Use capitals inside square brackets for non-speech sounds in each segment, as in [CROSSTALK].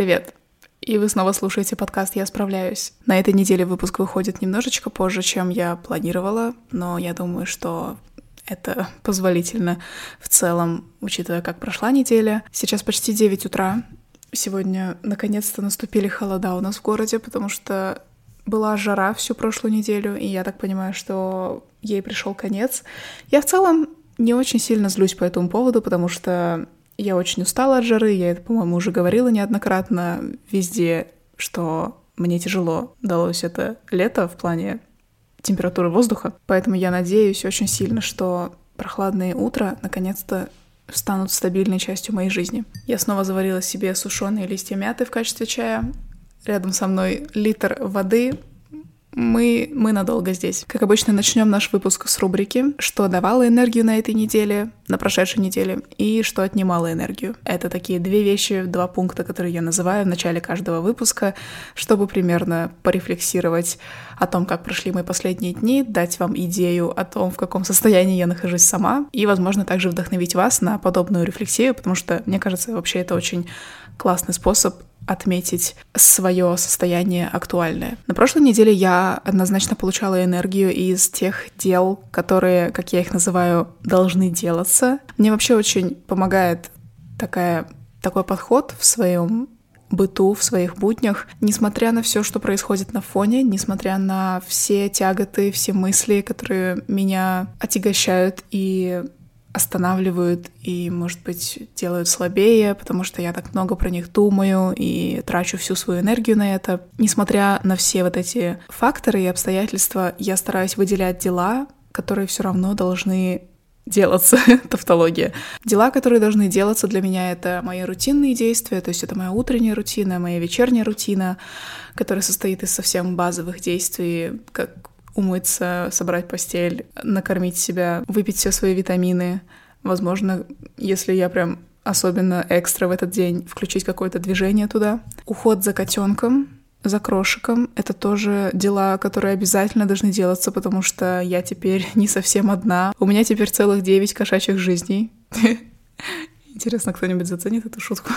Привет! И вы снова слушаете подкаст «Я справляюсь». На этой неделе выпуск выходит немножечко позже, чем я планировала, но я думаю, что это [LAUGHS] позволительно в целом, учитывая, как прошла неделя. Сейчас почти 9 утра. Сегодня наконец-то наступили холода у нас в городе, потому что была жара всю прошлую неделю, и я так понимаю, что ей пришел конец. Я в целом не очень сильно злюсь по этому поводу, потому что я очень устала от жары, я это, по-моему, уже говорила неоднократно везде, что мне тяжело далось это лето в плане температуры воздуха. Поэтому я надеюсь очень сильно, что прохладные утра наконец-то станут стабильной частью моей жизни. Я снова заварила себе сушеные листья мяты в качестве чая. Рядом со мной литр воды, мы, мы надолго здесь. Как обычно, начнем наш выпуск с рубрики «Что давало энергию на этой неделе, на прошедшей неделе, и что отнимало энергию». Это такие две вещи, два пункта, которые я называю в начале каждого выпуска, чтобы примерно порефлексировать о том, как прошли мои последние дни, дать вам идею о том, в каком состоянии я нахожусь сама, и, возможно, также вдохновить вас на подобную рефлексию, потому что, мне кажется, вообще это очень классный способ отметить свое состояние актуальное. На прошлой неделе я однозначно получала энергию из тех дел, которые, как я их называю, должны делаться. Мне вообще очень помогает такая, такой подход в своем быту, в своих буднях, несмотря на все, что происходит на фоне, несмотря на все тяготы, все мысли, которые меня отягощают и останавливают и, может быть, делают слабее, потому что я так много про них думаю и трачу всю свою энергию на это. Несмотря на все вот эти факторы и обстоятельства, я стараюсь выделять дела, которые все равно должны делаться, [LAUGHS] тавтология. Дела, которые должны делаться для меня, это мои рутинные действия, то есть это моя утренняя рутина, моя вечерняя рутина, которая состоит из совсем базовых действий, как умыться, собрать постель, накормить себя, выпить все свои витамины. Возможно, если я прям особенно экстра в этот день, включить какое-то движение туда. Уход за котенком, за крошиком — это тоже дела, которые обязательно должны делаться, потому что я теперь [LAUGHS] не совсем одна. У меня теперь целых девять кошачьих жизней. [LAUGHS] Интересно, кто-нибудь заценит эту шутку?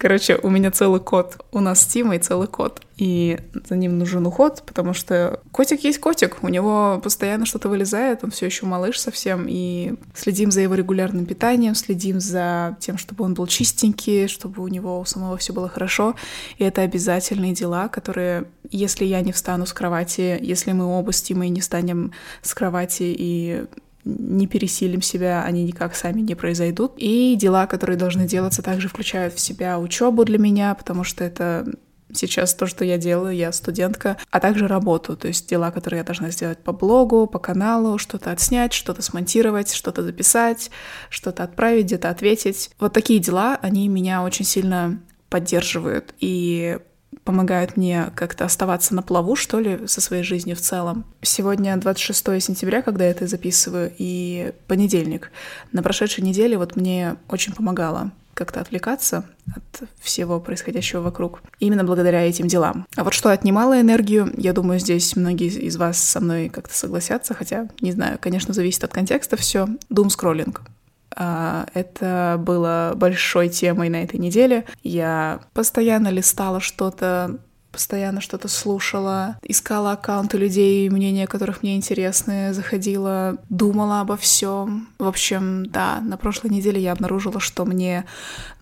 Короче, у меня целый кот. У нас с Тимой целый кот. И за ним нужен уход, потому что котик есть котик. У него постоянно что-то вылезает, он все еще малыш совсем. И следим за его регулярным питанием, следим за тем, чтобы он был чистенький, чтобы у него у самого все было хорошо. И это обязательные дела, которые, если я не встану с кровати, если мы оба с Тимой не станем с кровати и не пересилим себя, они никак сами не произойдут. И дела, которые должны делаться, также включают в себя учебу для меня, потому что это сейчас то, что я делаю, я студентка, а также работу, то есть дела, которые я должна сделать по блогу, по каналу, что-то отснять, что-то смонтировать, что-то записать, что-то отправить, где-то ответить. Вот такие дела, они меня очень сильно поддерживают и помогают мне как-то оставаться на плаву, что ли, со своей жизнью в целом. Сегодня 26 сентября, когда я это записываю, и понедельник. На прошедшей неделе вот мне очень помогало как-то отвлекаться от всего происходящего вокруг. Именно благодаря этим делам. А вот что отнимало энергию, я думаю, здесь многие из вас со мной как-то согласятся, хотя, не знаю, конечно, зависит от контекста все. Дум-скроллинг. А, это было большой темой на этой неделе. Я постоянно листала что-то, постоянно что-то слушала, искала аккаунты людей, мнения которых мне интересны, заходила, думала обо всем. В общем, да, на прошлой неделе я обнаружила, что мне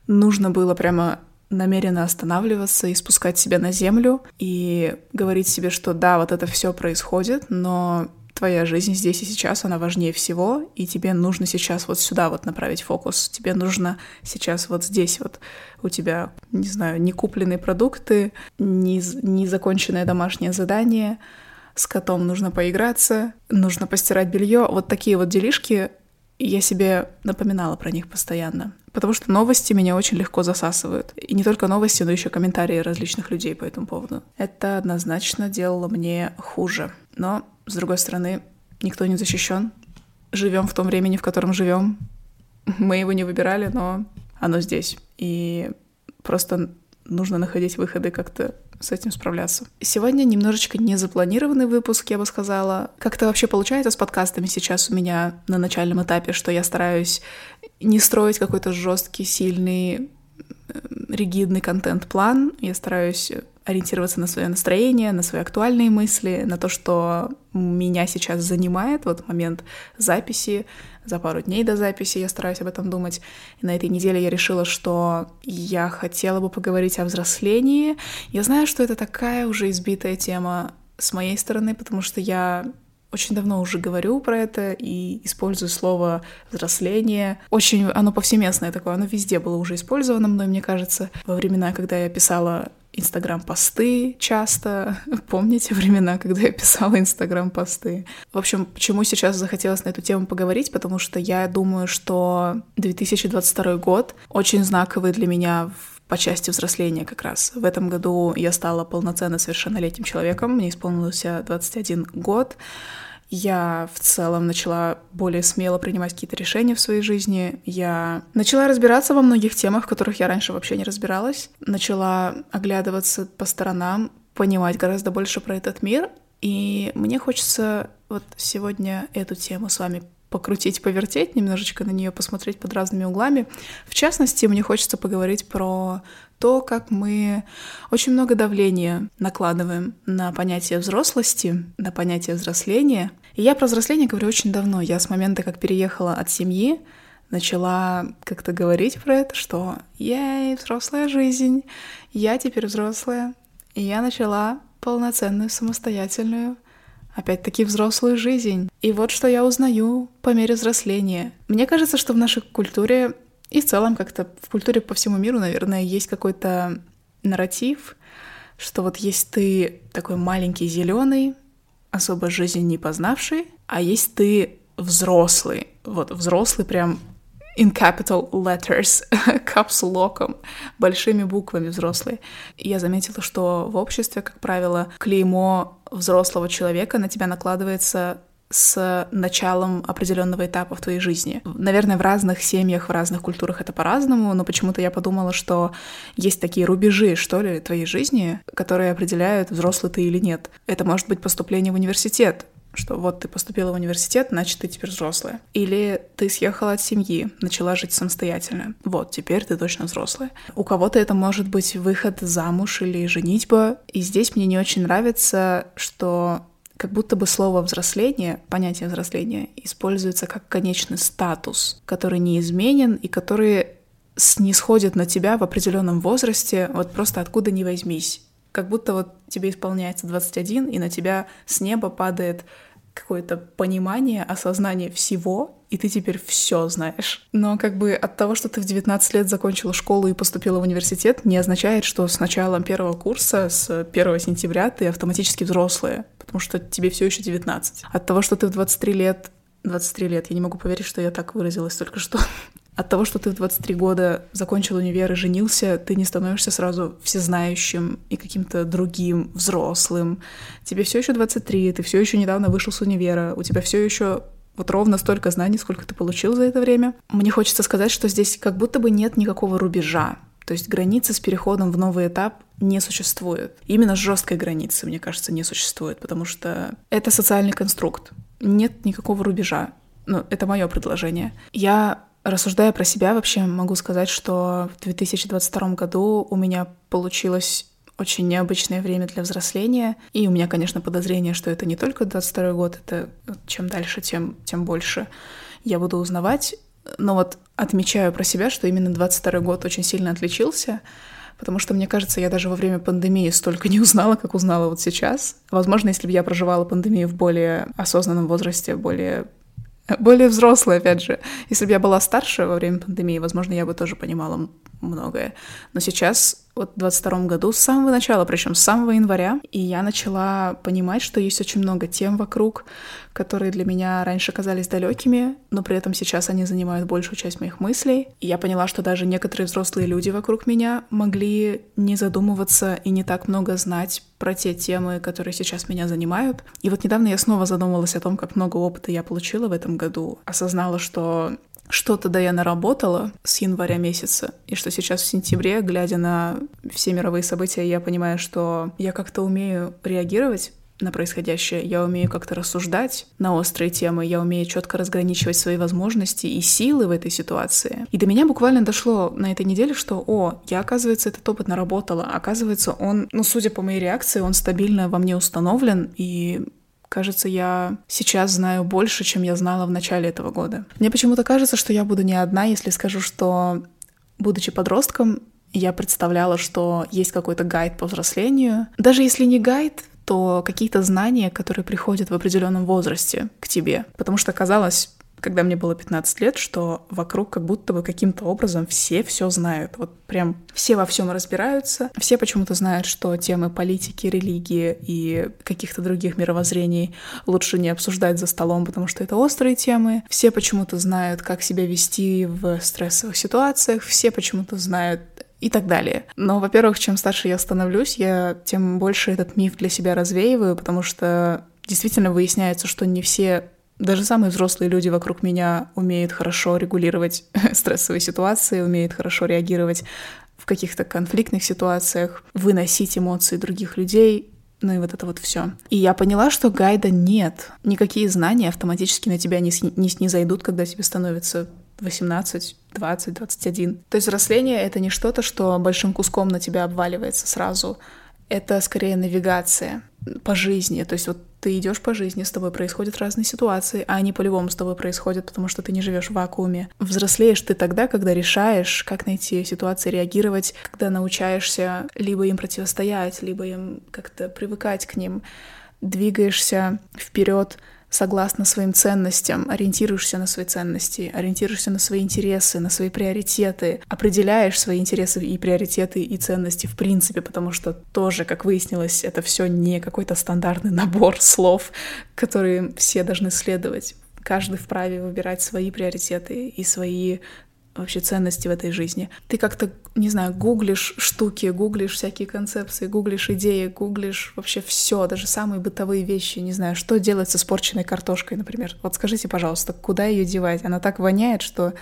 нужно было прямо намеренно останавливаться и спускать себя на землю и говорить себе, что да, вот это все происходит, но твоя жизнь здесь и сейчас, она важнее всего, и тебе нужно сейчас вот сюда вот направить фокус. Тебе нужно сейчас вот здесь вот у тебя, не знаю, не купленные продукты, не, не законченное домашнее задание, с котом нужно поиграться, нужно постирать белье. Вот такие вот делишки я себе напоминала про них постоянно. Потому что новости меня очень легко засасывают. И не только новости, но еще комментарии различных людей по этому поводу. Это однозначно делало мне хуже. Но с другой стороны, никто не защищен. Живем в том времени, в котором живем. Мы его не выбирали, но оно здесь. И просто нужно находить выходы как-то с этим справляться. Сегодня немножечко незапланированный выпуск, я бы сказала. Как-то вообще получается с подкастами сейчас у меня на начальном этапе, что я стараюсь не строить какой-то жесткий, сильный ригидный контент-план, я стараюсь ориентироваться на свое настроение, на свои актуальные мысли, на то, что меня сейчас занимает, вот момент записи, за пару дней до записи я стараюсь об этом думать. И на этой неделе я решила, что я хотела бы поговорить о взрослении. Я знаю, что это такая уже избитая тема с моей стороны, потому что я очень давно уже говорю про это и использую слово взросление. Очень оно повсеместное такое, оно везде было уже использовано мной, мне кажется. Во времена, когда я писала Инстаграм-посты часто. [LAUGHS] Помните времена, когда я писала Инстаграм-посты? В общем, почему сейчас захотелось на эту тему поговорить? Потому что я думаю, что 2022 год очень знаковый для меня по части взросления как раз. В этом году я стала полноценно совершеннолетним человеком, мне исполнился 21 год. Я в целом начала более смело принимать какие-то решения в своей жизни. Я начала разбираться во многих темах, в которых я раньше вообще не разбиралась. Начала оглядываться по сторонам, понимать гораздо больше про этот мир. И мне хочется вот сегодня эту тему с вами покрутить, повертеть, немножечко на нее посмотреть под разными углами. В частности, мне хочется поговорить про то, как мы очень много давления накладываем на понятие взрослости, на понятие взросления. И я про взросление говорю очень давно. Я с момента, как переехала от семьи, начала как-то говорить про это, что я взрослая жизнь, я теперь взрослая. И я начала полноценную, самостоятельную, опять-таки взрослую жизнь. И вот что я узнаю по мере взросления. Мне кажется, что в нашей культуре и в целом как-то в культуре по всему миру, наверное, есть какой-то нарратив, что вот есть ты такой маленький зеленый, особо жизнь не познавший, а есть ты взрослый, вот взрослый прям in capital letters, [LAUGHS] капсулоком, большими буквами взрослый. Я заметила, что в обществе, как правило, клеймо взрослого человека на тебя накладывается с началом определенного этапа в твоей жизни. Наверное, в разных семьях, в разных культурах это по-разному, но почему-то я подумала, что есть такие рубежи, что ли, твоей жизни, которые определяют, взрослый ты или нет. Это может быть поступление в университет, что вот ты поступила в университет, значит, ты теперь взрослая. Или ты съехала от семьи, начала жить самостоятельно. Вот, теперь ты точно взрослая. У кого-то это может быть выход замуж или женитьба. И здесь мне не очень нравится, что как будто бы слово взросление, понятие взросления, используется как конечный статус, который неизменен и который снисходит на тебя в определенном возрасте, вот просто откуда ни возьмись. Как будто вот тебе исполняется 21, и на тебя с неба падает какое-то понимание, осознание всего, и ты теперь все знаешь. Но как бы от того, что ты в 19 лет закончила школу и поступила в университет, не означает, что с началом первого курса, с 1 сентября ты автоматически взрослая, потому что тебе все еще 19. От того, что ты в 23 лет 23 лет. Я не могу поверить, что я так выразилась только что. От того, что ты в 23 года закончил универ и женился, ты не становишься сразу всезнающим и каким-то другим, взрослым. Тебе все еще 23, ты все еще недавно вышел с универа, у тебя все еще вот ровно столько знаний, сколько ты получил за это время. Мне хочется сказать, что здесь как будто бы нет никакого рубежа. То есть границы с переходом в новый этап не существует. Именно жесткой границы, мне кажется, не существует, потому что это социальный конструкт. Нет никакого рубежа. Ну, это мое предложение. Я Рассуждая про себя, вообще могу сказать, что в 2022 году у меня получилось очень необычное время для взросления. И у меня, конечно, подозрение, что это не только 22 год, это чем дальше, тем, тем больше я буду узнавать. Но вот отмечаю про себя, что именно 22 год очень сильно отличился, потому что, мне кажется, я даже во время пандемии столько не узнала, как узнала вот сейчас. Возможно, если бы я проживала пандемию в более осознанном возрасте, более более взрослая, опять же. Если бы я была старше во время пандемии, возможно, я бы тоже понимала многое. Но сейчас вот в 22 году, с самого начала, причем с самого января, и я начала понимать, что есть очень много тем вокруг, которые для меня раньше казались далекими, но при этом сейчас они занимают большую часть моих мыслей. И я поняла, что даже некоторые взрослые люди вокруг меня могли не задумываться и не так много знать про те темы, которые сейчас меня занимают. И вот недавно я снова задумалась о том, как много опыта я получила в этом году. Осознала, что что-то да я наработала с января месяца, и что сейчас в сентябре, глядя на все мировые события, я понимаю, что я как-то умею реагировать на происходящее, я умею как-то рассуждать на острые темы, я умею четко разграничивать свои возможности и силы в этой ситуации. И до меня буквально дошло на этой неделе, что, о, я, оказывается, этот опыт наработала, оказывается, он, ну, судя по моей реакции, он стабильно во мне установлен, и Кажется, я сейчас знаю больше, чем я знала в начале этого года. Мне почему-то кажется, что я буду не одна, если скажу, что, будучи подростком, я представляла, что есть какой-то гайд по взрослению. Даже если не гайд, то какие-то знания, которые приходят в определенном возрасте к тебе. Потому что казалось, когда мне было 15 лет, что вокруг как будто бы каким-то образом все все знают. Вот прям все во всем разбираются. Все почему-то знают, что темы политики, религии и каких-то других мировоззрений лучше не обсуждать за столом, потому что это острые темы. Все почему-то знают, как себя вести в стрессовых ситуациях. Все почему-то знают и так далее. Но, во-первых, чем старше я становлюсь, я тем больше этот миф для себя развеиваю, потому что действительно выясняется, что не все даже самые взрослые люди вокруг меня умеют хорошо регулировать [LAUGHS] стрессовые ситуации, умеют хорошо реагировать в каких-то конфликтных ситуациях, выносить эмоции других людей, ну и вот это вот все. И я поняла, что гайда нет. Никакие знания автоматически на тебя не, не, не зайдут, когда тебе становится 18, 20, 21. То есть взросление — это не что-то, что большим куском на тебя обваливается сразу. Это скорее навигация по жизни. То есть вот ты идешь по жизни, с тобой происходят разные ситуации, а они по-любому с тобой происходят, потому что ты не живешь в вакууме. Взрослеешь ты тогда, когда решаешь, как на эти ситуации реагировать, когда научаешься либо им противостоять, либо им как-то привыкать к ним, двигаешься вперед согласно своим ценностям, ориентируешься на свои ценности, ориентируешься на свои интересы, на свои приоритеты, определяешь свои интересы и приоритеты и ценности в принципе, потому что тоже, как выяснилось, это все не какой-то стандартный [LAUGHS] набор слов, которые все должны следовать. Каждый вправе выбирать свои приоритеты и свои вообще ценности в этой жизни. Ты как-то, не знаю, гуглишь штуки, гуглишь всякие концепции, гуглишь идеи, гуглишь вообще все, даже самые бытовые вещи, не знаю, что делать с испорченной картошкой, например. Вот скажите, пожалуйста, куда ее девать? Она так воняет, что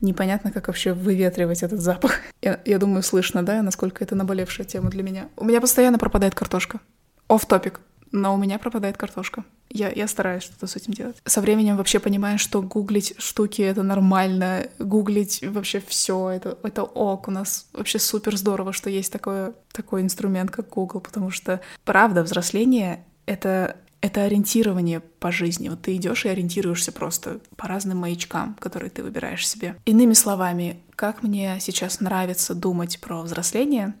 непонятно, как вообще выветривать этот запах. Я, я думаю, слышно, да, насколько это наболевшая тема для меня. У меня постоянно пропадает картошка. Оф топик но у меня пропадает картошка. Я, я стараюсь что-то с этим делать. Со временем вообще понимаю, что гуглить штуки — это нормально, гуглить вообще все это, это ок. У нас вообще супер здорово, что есть такое, такой инструмент, как Google, потому что, правда, взросление — это это ориентирование по жизни. Вот ты идешь и ориентируешься просто по разным маячкам, которые ты выбираешь себе. Иными словами, как мне сейчас нравится думать про взросление,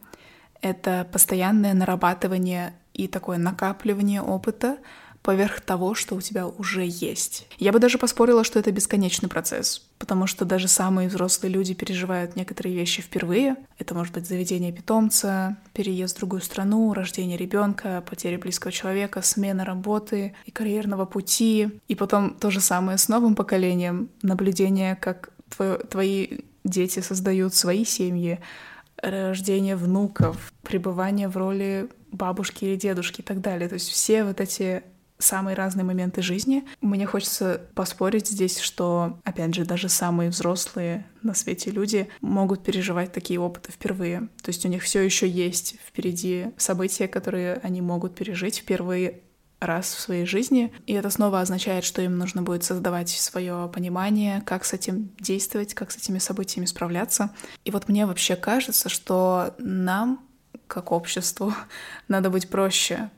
это постоянное нарабатывание и такое накапливание опыта поверх того, что у тебя уже есть. Я бы даже поспорила, что это бесконечный процесс, потому что даже самые взрослые люди переживают некоторые вещи впервые. Это может быть заведение питомца, переезд в другую страну, рождение ребенка, потеря близкого человека, смена работы и карьерного пути. И потом то же самое с новым поколением, наблюдение, как твои дети создают свои семьи, рождение внуков, пребывание в роли бабушки или дедушки и так далее. То есть все вот эти самые разные моменты жизни. Мне хочется поспорить здесь, что, опять же, даже самые взрослые на свете люди могут переживать такие опыты впервые. То есть у них все еще есть впереди события, которые они могут пережить впервые раз в своей жизни. И это снова означает, что им нужно будет создавать свое понимание, как с этим действовать, как с этими событиями справляться. И вот мне вообще кажется, что нам как обществу [LAUGHS] надо быть проще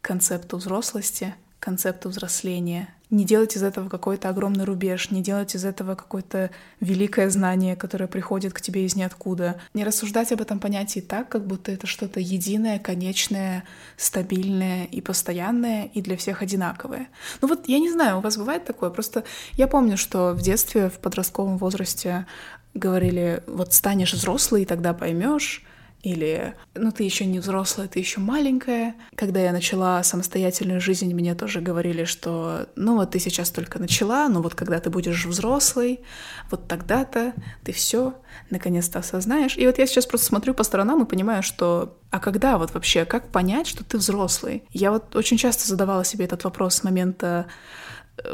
концепту взрослости, концепту взросления. Не делать из этого какой-то огромный рубеж, не делать из этого какое-то великое знание, которое приходит к тебе из ниоткуда. Не рассуждать об этом понятии так, как будто это что-то единое, конечное, стабильное и постоянное, и для всех одинаковое. Ну вот, я не знаю, у вас бывает такое? Просто я помню, что в детстве, в подростковом возрасте говорили, вот станешь взрослый, и тогда поймешь, или ну ты еще не взрослая, ты еще маленькая. Когда я начала самостоятельную жизнь, мне тоже говорили, что ну вот ты сейчас только начала, но вот когда ты будешь взрослый, вот тогда-то ты все наконец-то осознаешь. И вот я сейчас просто смотрю по сторонам и понимаю, что а когда вот вообще, как понять, что ты взрослый? Я вот очень часто задавала себе этот вопрос с момента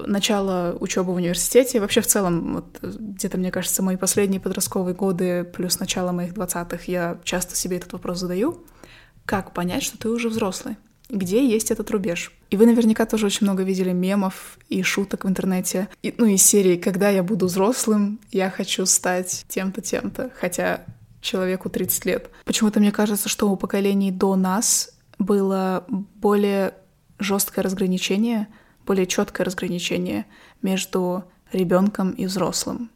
начало учебы в университете, вообще в целом, вот, где-то, мне кажется, мои последние подростковые годы плюс начало моих двадцатых, я часто себе этот вопрос задаю. Как понять, что ты уже взрослый? где есть этот рубеж. И вы наверняка тоже очень много видели мемов и шуток в интернете. И, ну, из серии «Когда я буду взрослым, я хочу стать тем-то, тем-то». Хотя человеку 30 лет. Почему-то мне кажется, что у поколений до нас было более жесткое разграничение, более четкое разграничение между ребенком и взрослым.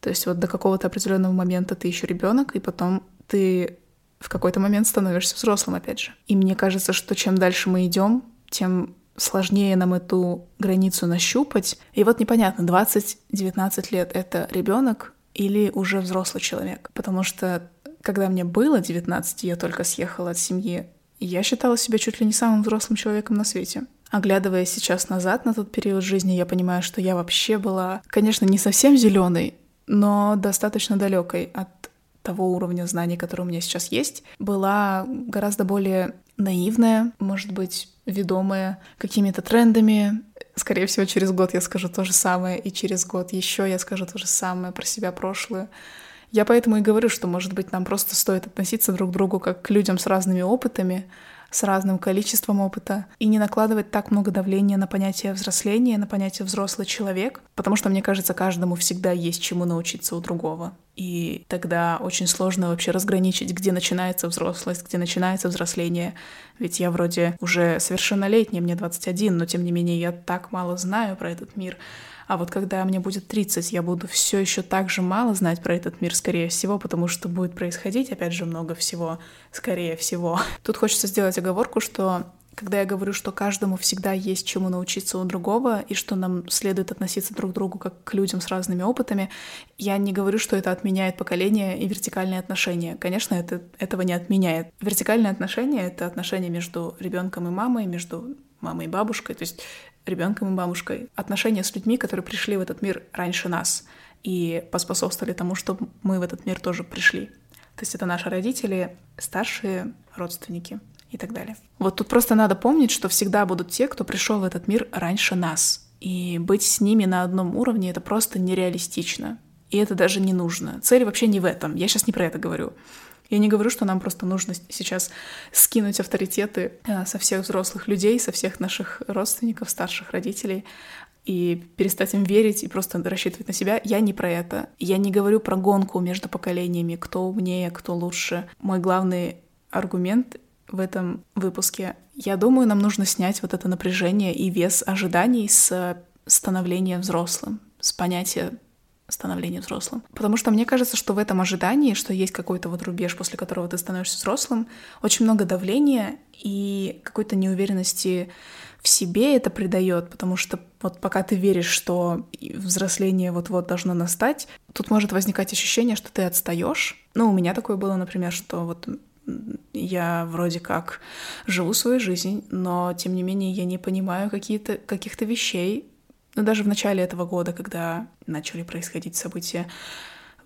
То есть вот до какого-то определенного момента ты еще ребенок, и потом ты в какой-то момент становишься взрослым, опять же. И мне кажется, что чем дальше мы идем, тем сложнее нам эту границу нащупать. И вот непонятно, 20-19 лет — это ребенок или уже взрослый человек. Потому что когда мне было 19, я только съехала от семьи, я считала себя чуть ли не самым взрослым человеком на свете. Оглядывая сейчас назад на тот период жизни, я понимаю, что я вообще была, конечно, не совсем зеленой, но достаточно далекой от того уровня знаний, который у меня сейчас есть, была гораздо более наивная, может быть, ведомая какими-то трендами. Скорее всего, через год я скажу то же самое, и через год еще я скажу то же самое про себя прошлое. Я поэтому и говорю, что, может быть, нам просто стоит относиться друг к другу как к людям с разными опытами, с разным количеством опыта и не накладывать так много давления на понятие взросления, на понятие взрослый человек, потому что, мне кажется, каждому всегда есть чему научиться у другого. И тогда очень сложно вообще разграничить, где начинается взрослость, где начинается взросление. Ведь я вроде уже совершеннолетняя, мне 21, но тем не менее я так мало знаю про этот мир. А вот когда мне будет 30, я буду все еще так же мало знать про этот мир, скорее всего, потому что будет происходить, опять же, много всего, скорее всего. [LAUGHS] Тут хочется сделать оговорку, что когда я говорю, что каждому всегда есть чему научиться у другого, и что нам следует относиться друг к другу как к людям с разными опытами, я не говорю, что это отменяет поколение и вертикальные отношения. Конечно, это этого не отменяет. Вертикальные отношения — это отношения между ребенком и мамой, между мамой и бабушкой. То есть ребенком и бабушкой, отношения с людьми, которые пришли в этот мир раньше нас и поспособствовали тому, чтобы мы в этот мир тоже пришли. То есть это наши родители, старшие родственники и так далее. Вот тут просто надо помнить, что всегда будут те, кто пришел в этот мир раньше нас. И быть с ними на одном уровне — это просто нереалистично. И это даже не нужно. Цель вообще не в этом. Я сейчас не про это говорю. Я не говорю, что нам просто нужно сейчас скинуть авторитеты э, со всех взрослых людей, со всех наших родственников, старших родителей, и перестать им верить и просто рассчитывать на себя. Я не про это. Я не говорю про гонку между поколениями, кто умнее, кто лучше. Мой главный аргумент в этом выпуске. Я думаю, нам нужно снять вот это напряжение и вес ожиданий с становления взрослым, с понятия становления взрослым. Потому что мне кажется, что в этом ожидании, что есть какой-то вот рубеж, после которого ты становишься взрослым, очень много давления и какой-то неуверенности в себе это придает, потому что вот пока ты веришь, что взросление вот-вот должно настать, тут может возникать ощущение, что ты отстаешь. Ну, у меня такое было, например, что вот я вроде как живу свою жизнь, но тем не менее я не понимаю какие-то, каких-то вещей, но даже в начале этого года, когда начали происходить события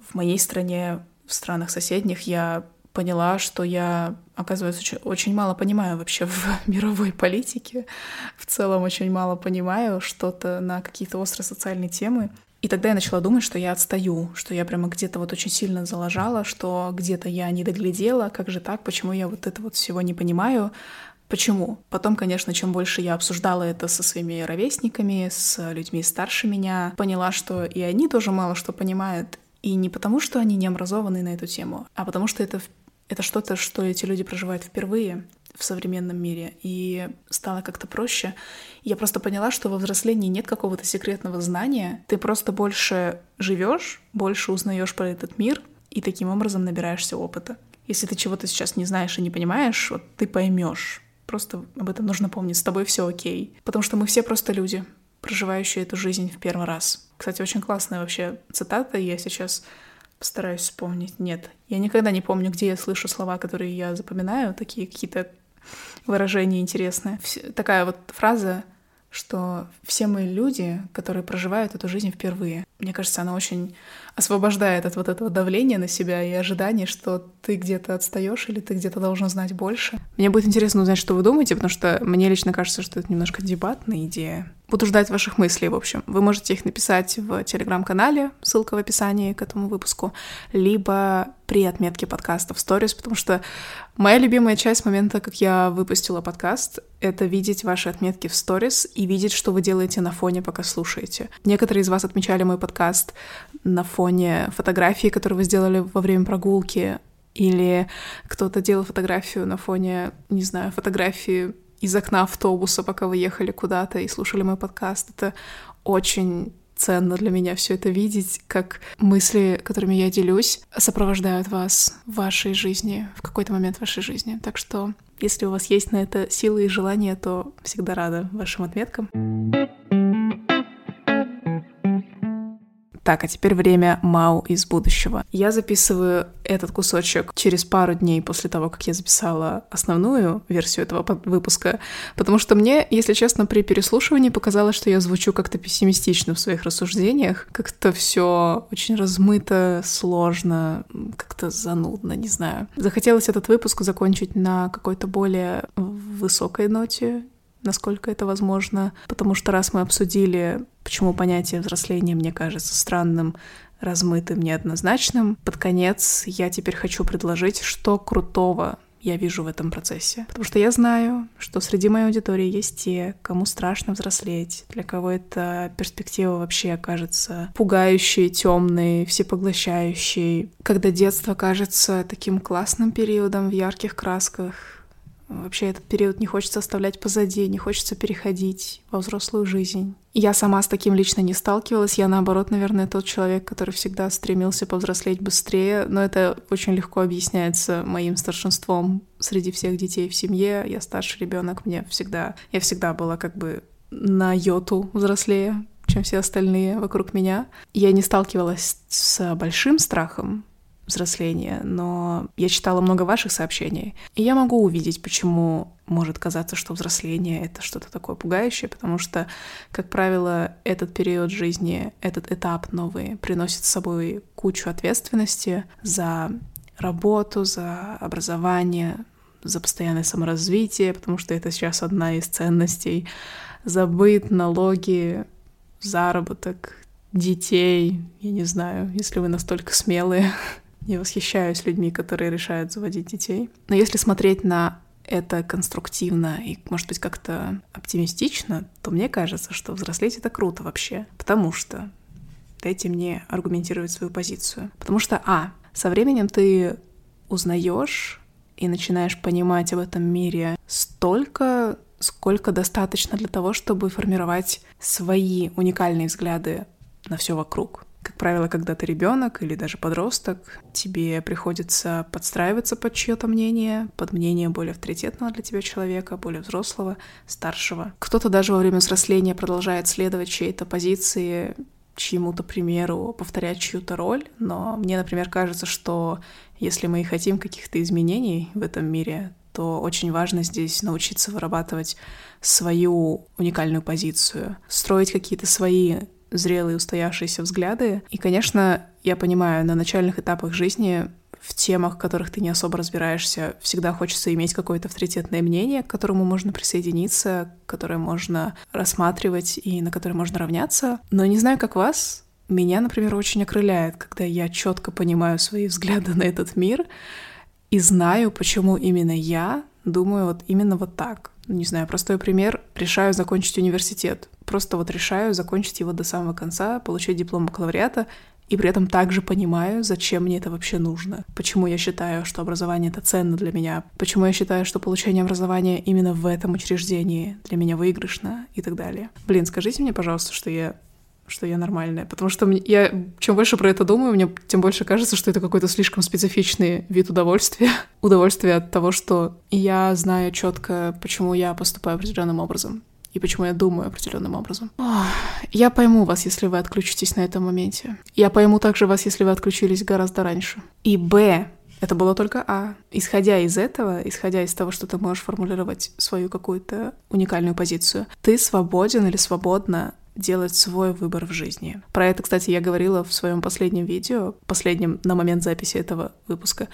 в моей стране, в странах соседних, я поняла, что я, оказывается, очень, мало понимаю вообще [LAUGHS] в мировой политике. В целом очень мало понимаю что-то на какие-то острые социальные темы. И тогда я начала думать, что я отстаю, что я прямо где-то вот очень сильно залажала, что где-то я не доглядела, как же так, почему я вот это вот всего не понимаю, Почему? Потом, конечно, чем больше я обсуждала это со своими ровесниками, с людьми старше меня, поняла, что и они тоже мало что понимают. И не потому, что они не образованы на эту тему, а потому что это, это что-то, что эти люди проживают впервые в современном мире. И стало как-то проще. Я просто поняла, что во взрослении нет какого-то секретного знания. Ты просто больше живешь, больше узнаешь про этот мир, и таким образом набираешься опыта. Если ты чего-то сейчас не знаешь и не понимаешь, вот ты поймешь Просто об этом нужно помнить. С тобой все окей. Потому что мы все просто люди, проживающие эту жизнь в первый раз. Кстати, очень классная вообще цитата. Я сейчас постараюсь вспомнить. Нет, я никогда не помню, где я слышу слова, которые я запоминаю, такие какие-то выражения интересные. Такая вот фраза, что все мы люди, которые проживают эту жизнь впервые. Мне кажется, она очень освобождает от вот этого давления на себя и ожидания, что ты где-то отстаешь или ты где-то должен знать больше. Мне будет интересно узнать, что вы думаете, потому что мне лично кажется, что это немножко дебатная идея. Буду ждать ваших мыслей, в общем. Вы можете их написать в телеграм-канале, ссылка в описании к этому выпуску, либо при отметке подкаста в сторис, потому что моя любимая часть момента, как я выпустила подкаст, это видеть ваши отметки в сторис и видеть, что вы делаете на фоне, пока слушаете. Некоторые из вас отмечали мой подкаст на фоне фотографии, которые вы сделали во время прогулки, или кто-то делал фотографию на фоне, не знаю, фотографии из окна автобуса, пока вы ехали куда-то и слушали мой подкаст. Это очень ценно для меня все это видеть, как мысли, которыми я делюсь, сопровождают вас в вашей жизни, в какой-то момент вашей жизни. Так что, если у вас есть на это силы и желание, то всегда рада вашим отметкам. Так, а теперь время Мау из будущего. Я записываю этот кусочек через пару дней после того, как я записала основную версию этого выпуска, потому что мне, если честно, при переслушивании показалось, что я звучу как-то пессимистично в своих рассуждениях, как-то все очень размыто, сложно, как-то занудно, не знаю. Захотелось этот выпуск закончить на какой-то более высокой ноте, насколько это возможно, потому что раз мы обсудили, почему понятие взросления мне кажется странным, размытым, неоднозначным, под конец я теперь хочу предложить, что крутого я вижу в этом процессе. Потому что я знаю, что среди моей аудитории есть те, кому страшно взрослеть, для кого эта перспектива вообще окажется пугающей, темной, всепоглощающей. Когда детство кажется таким классным периодом в ярких красках, Вообще этот период не хочется оставлять позади, не хочется переходить во взрослую жизнь. Я сама с таким лично не сталкивалась. Я, наоборот, наверное, тот человек, который всегда стремился повзрослеть быстрее. Но это очень легко объясняется моим старшинством среди всех детей в семье. Я старший ребенок, мне всегда... Я всегда была как бы на йоту взрослее, чем все остальные вокруг меня. Я не сталкивалась с большим страхом, взросления, но я читала много ваших сообщений, и я могу увидеть, почему может казаться, что взросление — это что-то такое пугающее, потому что, как правило, этот период жизни, этот этап новый приносит с собой кучу ответственности за работу, за образование, за постоянное саморазвитие, потому что это сейчас одна из ценностей. Забыт, налоги, заработок, детей, я не знаю, если вы настолько смелые, Я восхищаюсь людьми, которые решают заводить детей. Но если смотреть на это конструктивно и, может быть, как-то оптимистично, то мне кажется, что взрослеть это круто вообще. Потому что дайте мне аргументировать свою позицию. Потому что, а, со временем ты узнаешь и начинаешь понимать об этом мире столько, сколько достаточно для того, чтобы формировать свои уникальные взгляды на все вокруг. Как правило, когда ты ребенок или даже подросток, тебе приходится подстраиваться под чье-то мнение, под мнение более авторитетного для тебя человека, более взрослого, старшего. Кто-то даже во время взросления продолжает следовать чьей-то позиции, чьему-то примеру, повторять чью-то роль, но мне, например, кажется, что если мы и хотим каких-то изменений в этом мире, то очень важно здесь научиться вырабатывать свою уникальную позицию, строить какие-то свои зрелые, устоявшиеся взгляды. И, конечно, я понимаю, на начальных этапах жизни в темах, в которых ты не особо разбираешься, всегда хочется иметь какое-то авторитетное мнение, к которому можно присоединиться, которое можно рассматривать и на которое можно равняться. Но не знаю, как вас, меня, например, очень окрыляет, когда я четко понимаю свои взгляды [LAUGHS] на этот мир и знаю, почему именно я думаю вот именно вот так. Не знаю, простой пример. Решаю закончить университет просто вот решаю закончить его до самого конца, получить диплом бакалавриата, и при этом также понимаю, зачем мне это вообще нужно, почему я считаю, что образование это ценно для меня, почему я считаю, что получение образования именно в этом учреждении для меня выигрышно и так далее. Блин, скажите мне, пожалуйста, что я что я нормальная. Потому что я, чем больше про это думаю, мне тем больше кажется, что это какой-то слишком специфичный вид удовольствия. [LAUGHS] Удовольствие от того, что я знаю четко, почему я поступаю определенным образом и почему я думаю определенным образом. Я пойму вас, если вы отключитесь на этом моменте. Я пойму также вас, если вы отключились гораздо раньше. И Б. Это было только А. Исходя из этого, исходя из того, что ты можешь формулировать свою какую-то уникальную позицию, ты свободен или свободна делать свой выбор в жизни. Про это, кстати, я говорила в своем последнем видео, последнем на момент записи этого выпуска,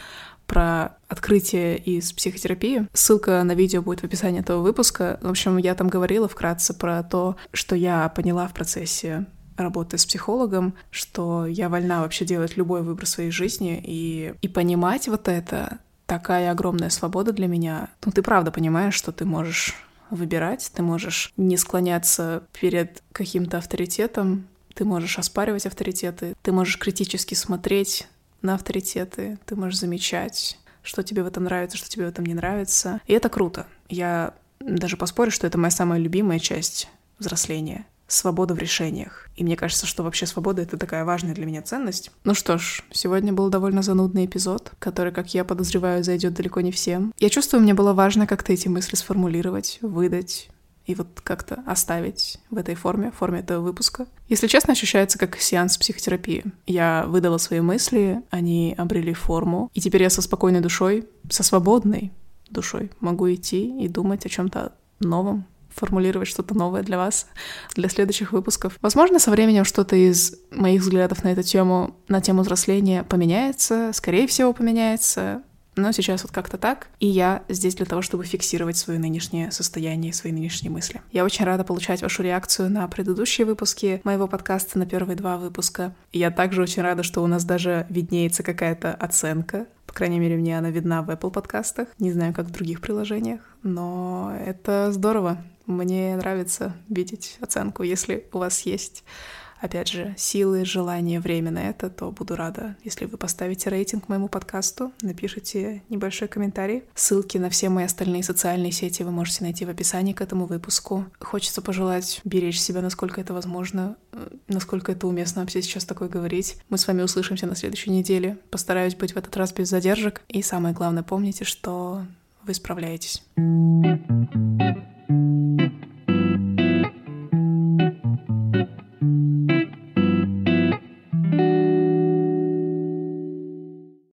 про открытие из психотерапии. Ссылка на видео будет в описании этого выпуска. В общем, я там говорила вкратце про то, что я поняла в процессе работы с психологом, что я вольна вообще делать любой выбор своей жизни и, и понимать вот это такая огромная свобода для меня. Ну, ты правда понимаешь, что ты можешь выбирать, ты можешь не склоняться перед каким-то авторитетом, ты можешь оспаривать авторитеты, ты можешь критически смотреть на авторитеты, ты можешь замечать, что тебе в этом нравится, что тебе в этом не нравится. И это круто. Я даже поспорю, что это моя самая любимая часть взросления свобода в решениях. И мне кажется, что вообще свобода — это такая важная для меня ценность. Ну что ж, сегодня был довольно занудный эпизод, который, как я подозреваю, зайдет далеко не всем. Я чувствую, мне было важно как-то эти мысли сформулировать, выдать, и вот как-то оставить в этой форме, в форме этого выпуска. Если честно, ощущается как сеанс психотерапии. Я выдала свои мысли, они обрели форму, и теперь я со спокойной душой, со свободной душой могу идти и думать о чем-то новом, формулировать что-то новое для вас, для следующих выпусков. Возможно, со временем что-то из моих взглядов на эту тему, на тему взросления поменяется, скорее всего, поменяется но сейчас вот как-то так, и я здесь для того, чтобы фиксировать свое нынешнее состояние, свои нынешние мысли. Я очень рада получать вашу реакцию на предыдущие выпуски моего подкаста, на первые два выпуска. Я также очень рада, что у нас даже виднеется какая-то оценка по крайней мере, мне она видна в Apple подкастах. Не знаю, как в других приложениях, но это здорово. Мне нравится видеть оценку, если у вас есть опять же, силы, желание, время на это, то буду рада, если вы поставите рейтинг моему подкасту, напишите небольшой комментарий. Ссылки на все мои остальные социальные сети вы можете найти в описании к этому выпуску. Хочется пожелать беречь себя, насколько это возможно, э, насколько это уместно вообще сейчас такое говорить. Мы с вами услышимся на следующей неделе. Постараюсь быть в этот раз без задержек. И самое главное, помните, что вы справляетесь.